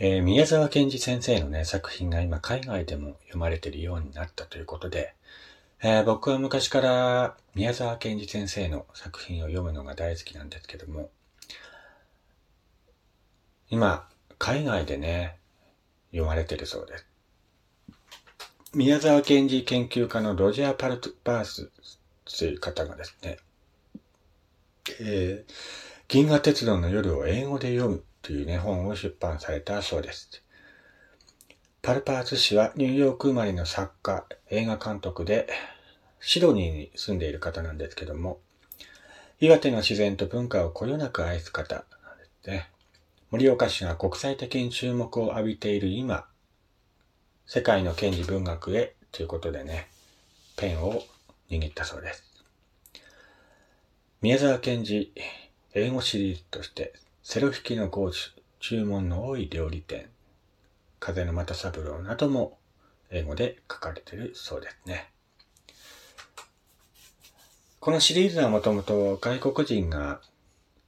えー、宮沢賢治先生のね、作品が今海外でも読まれているようになったということで、えー、僕は昔から宮沢賢治先生の作品を読むのが大好きなんですけども、今、海外でね、読まれてるそうです。宮沢賢治研究家のロジャー・パルトバースという方がですね、えー、銀河鉄道の夜を英語で読むというね、本を出版されたそうです。パルパース氏はニューヨーク生まれの作家、映画監督で、シドニーに住んでいる方なんですけども、岩手の自然と文化をこよなく愛す方なんですね。森岡氏が国際的に注目を浴びている今、世界の賢治文学へということでね、ペンを握ったそうです。宮沢賢治英語シリーズとしてセロ弾きの講師、注文の多い料理店、風の又三郎なども英語で書かれているそうですね。このシリーズはもともと外国人が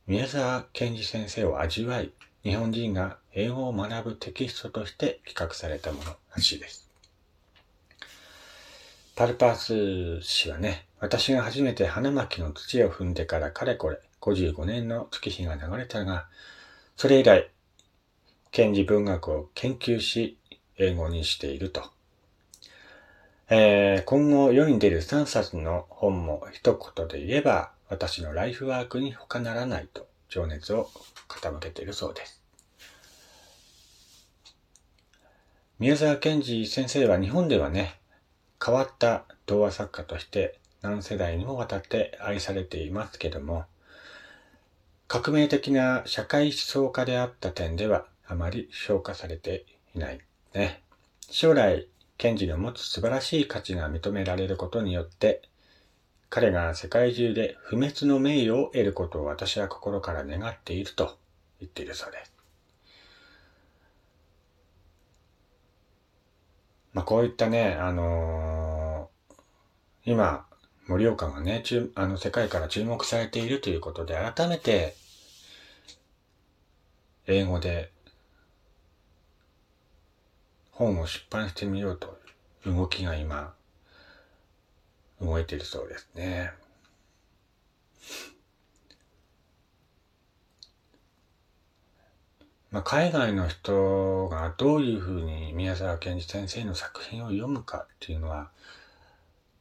宮沢賢治先生を味わい、日本人が英語を学ぶテキストとして企画されたものらしいです。パルパース氏はね、私が初めて花巻の土を踏んでからかれこれ55年の月日が流れたが、それ以来、賢治文学を研究し、英語にしていると。えー、今後世に出る3冊の本も一言で言えば、私のライフワークに他ならないと情熱を傾けているそうです。宮沢賢治先生は日本ではね、変わった童話作家として何世代にもわたって愛されていますけども、革命的な社会思想家であった点ではあまり評価されていない。ね。将来、賢治の持つ素晴らしい価値が認められることによって、彼が世界中で不滅の名誉を得ることを私は心から願っていると言っているそうです。まあこういったね、あのー、今、盛岡がね、中、あの世界から注目されているということで、改めて、英語で本を出版してみようという動きが今、動いているそうですね。まあ、海外の人がどういうふうに宮沢賢治先生の作品を読むかっていうのは、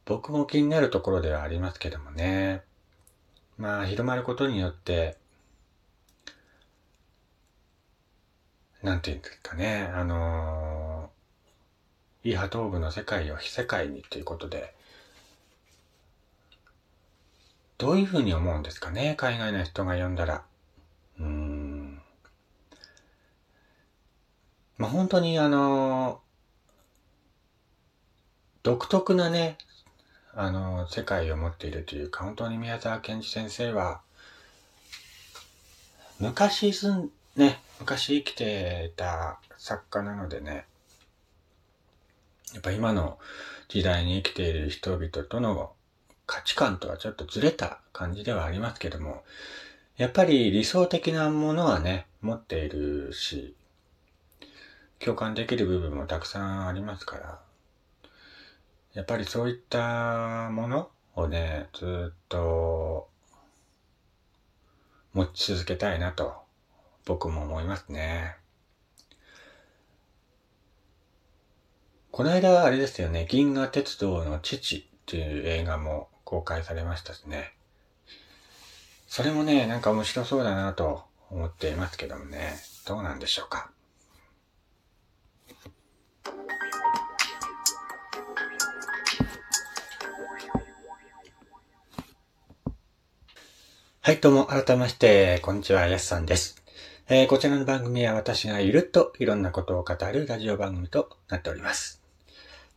僕も気になるところではありますけどもね。まあ、広まることによって、なんていうんですかね、あのー、イーハトーブの世界を非世界にということで、どういうふうに思うんですかね、海外の人が読んだら。うーん。まあ、本当にあのー、独特なね、あの、世界を持っているというか、本当に宮沢賢治先生は、昔すん、ね、昔生きてた作家なのでね、やっぱ今の時代に生きている人々との価値観とはちょっとずれた感じではありますけども、やっぱり理想的なものはね、持っているし、共感できる部分もたくさんありますから、やっぱりそういったものをね、ずっと持ち続けたいなと僕も思いますね。この間あれですよね、銀河鉄道の父っていう映画も公開されましたしね。それもね、なんか面白そうだなと思っていますけどもね、どうなんでしょうか。はい、どうも、改めまして、こんにちは、やすさんです。えー、こちらの番組は私がゆるっといろんなことを語るラジオ番組となっております。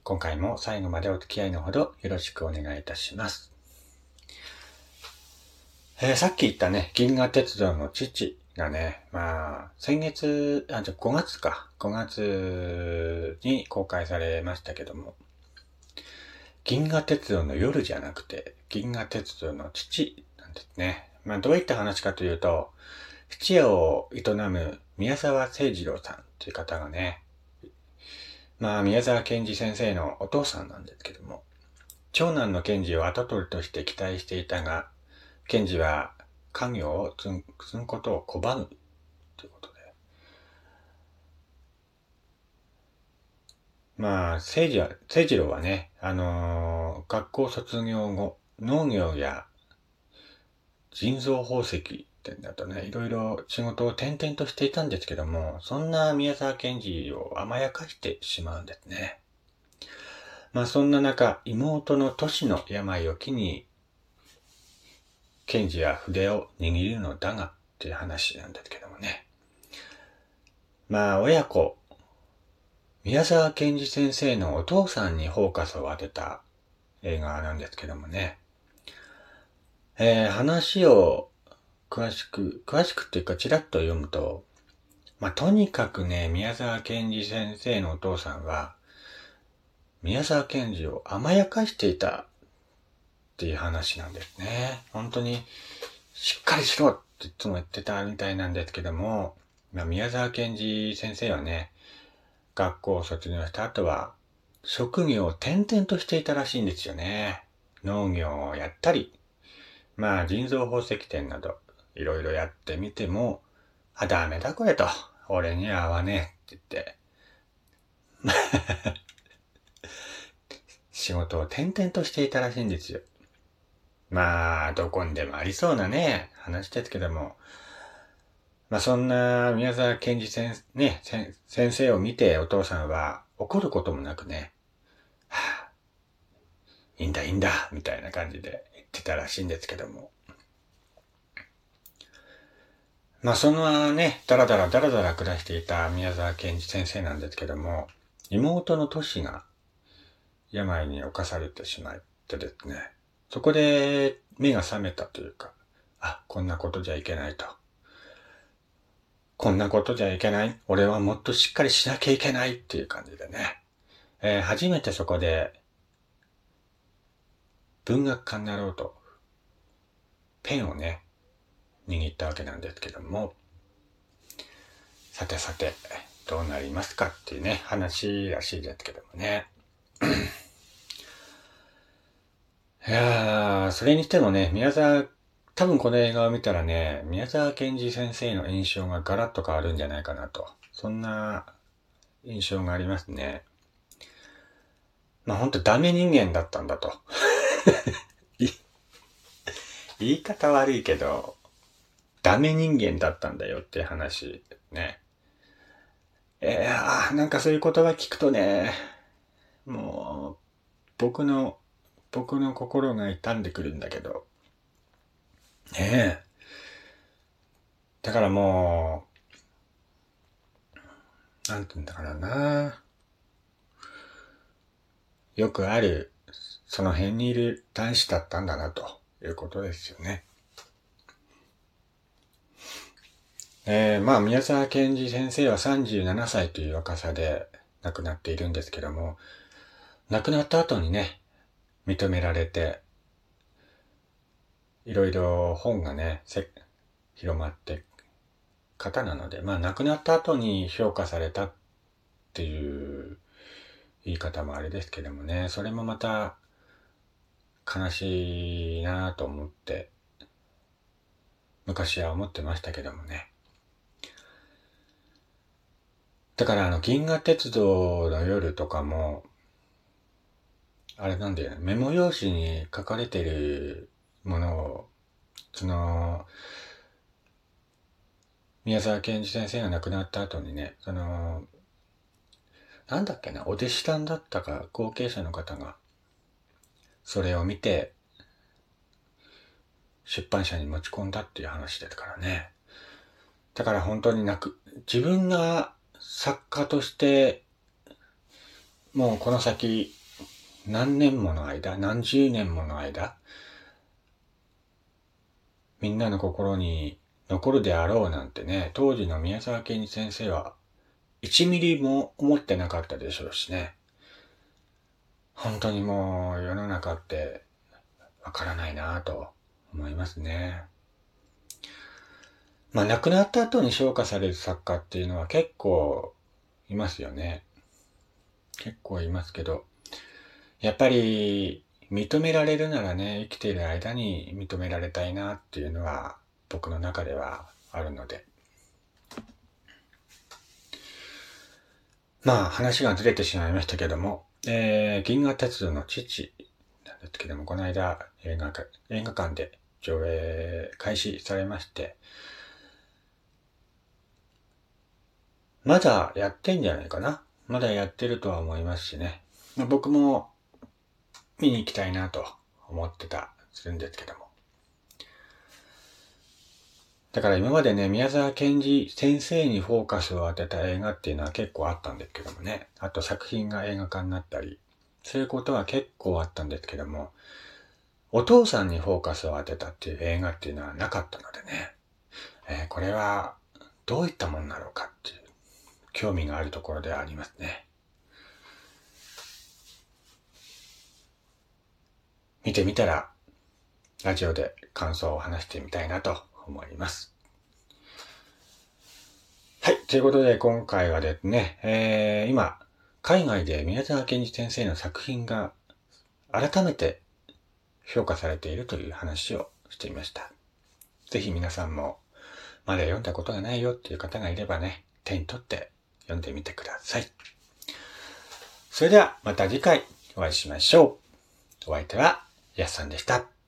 今回も最後までお付き合いのほどよろしくお願いいたします。えー、さっき言ったね、銀河鉄道の父がね、まあ、先月、あ、じゃ5月か、5月に公開されましたけども、銀河鉄道の夜じゃなくて、銀河鉄道の父なんですね。まあ、どういった話かというと、質屋を営む宮沢誠二郎さんっていう方がね、まあ、宮沢賢治先生のお父さんなんですけども、長男の賢治を後取りとして期待していたが、賢治は家業を継ぐことを拒むということで。まあ、誠治は、誠治郎はね、あのー、学校卒業後、農業や人造宝石ってんだとね、いろいろ仕事を転々としていたんですけども、そんな宮沢賢治を甘やかしてしまうんですね。まあそんな中、妹の都市の病を機に、賢治は筆を握るのだが、っていう話なんですけどもね。まあ親子、宮沢賢治先生のお父さんにフォーカスを当てた映画なんですけどもね。えー、話を詳しく、詳しくっていうかちらっと読むと、まあ、とにかくね、宮沢賢治先生のお父さんは、宮沢賢治を甘やかしていたっていう話なんですね。本当に、しっかりしろっていつも言ってたみたいなんですけども、まあ、宮沢賢治先生はね、学校を卒業した後は、職業を転々としていたらしいんですよね。農業をやったり、まあ人造宝石店などいろいろやってみても、あ、ダメだこれと。俺には合わねえって言って。仕事を転々としていたらしいんですよ。まあ、どこにでもありそうなね、話ですけども。まあそんな宮沢賢治先,、ね、先生を見てお父さんは怒ることもなくね、はあ、いいんだいいんだ、みたいな感じでってたらしいんですけども。まあそのね、だらだらだらだら暮らしていた宮沢賢治先生なんですけども、妹の都市が病に侵されてしまってですね、そこで目が覚めたというか、あ、こんなことじゃいけないと。こんなことじゃいけない。俺はもっとしっかりしなきゃいけないっていう感じでね。えー、初めてそこで文学家になろうと、ペンをね、握ったわけなんですけども、さてさて、どうなりますかっていうね、話らしいですけどもね。いやー、それにしてもね、宮沢、多分この映画を見たらね、宮沢賢治先生の印象がガラッと変わるんじゃないかなと。そんな印象がありますね。まあほんとダメ人間だったんだと。言い方悪いけど、ダメ人間だったんだよって話ね。えー、なんかそういう言葉聞くとね、もう、僕の、僕の心が痛んでくるんだけど。ねえ。だからもう、なんて言うんだからな。よくある、その辺にいる男子だったんだな、ということですよね。えー、まあ、宮沢賢治先生は37歳という若さで亡くなっているんですけども、亡くなった後にね、認められて、いろいろ本がね、広まって方なので、まあ亡くなった後に評価されたっていう言い方もあれですけどもね、それもまた悲しいなぁと思って、昔は思ってましたけどもね。だからあの、銀河鉄道の夜とかも、あれなんだよね、メモ用紙に書かれてるものを、その、宮沢賢治先生が亡くなった後にね、その、なんだっけな、お弟子さんだったか、後継者の方が、それを見て、出版社に持ち込んだっていう話ですからね。だから本当になく、自分が作家として、もうこの先、何年もの間、何十年もの間、みんなの心に残るであろうなんてね、当時の宮沢賢治先生は、1ミリも思ってなかったでしょうしね。本当にもう世の中ってわからないなぁと思いますね。まあ亡くなった後に昇華される作家っていうのは結構いますよね。結構いますけど、やっぱり認められるならね、生きている間に認められたいなっていうのは僕の中ではあるので。まあ話がずれてしまいましたけども、えー、銀河鉄道の父なんですけども、この間映画映画館で上映開始されまして、まだやってんじゃないかな。まだやってるとは思いますしね。僕も見に行きたいなと思ってた、するんですけども。だから今までね、宮沢賢治先生にフォーカスを当てた映画っていうのは結構あったんですけどもね。あと作品が映画化になったり、そういうことは結構あったんですけども、お父さんにフォーカスを当てたっていう映画っていうのはなかったのでね、えー、これはどういったものなのかっていう興味があるところではありますね。見てみたら、ラジオで感想を話してみたいなと思います。はい。ということで、今回はですね、えー、今、海外で宮沢賢治先生の作品が改めて評価されているという話をしていました。ぜひ皆さんも、まだ読んだことがないよっていう方がいればね、手に取って読んでみてください。それではまた次回お会いしましょう。お相手はやすさんでした。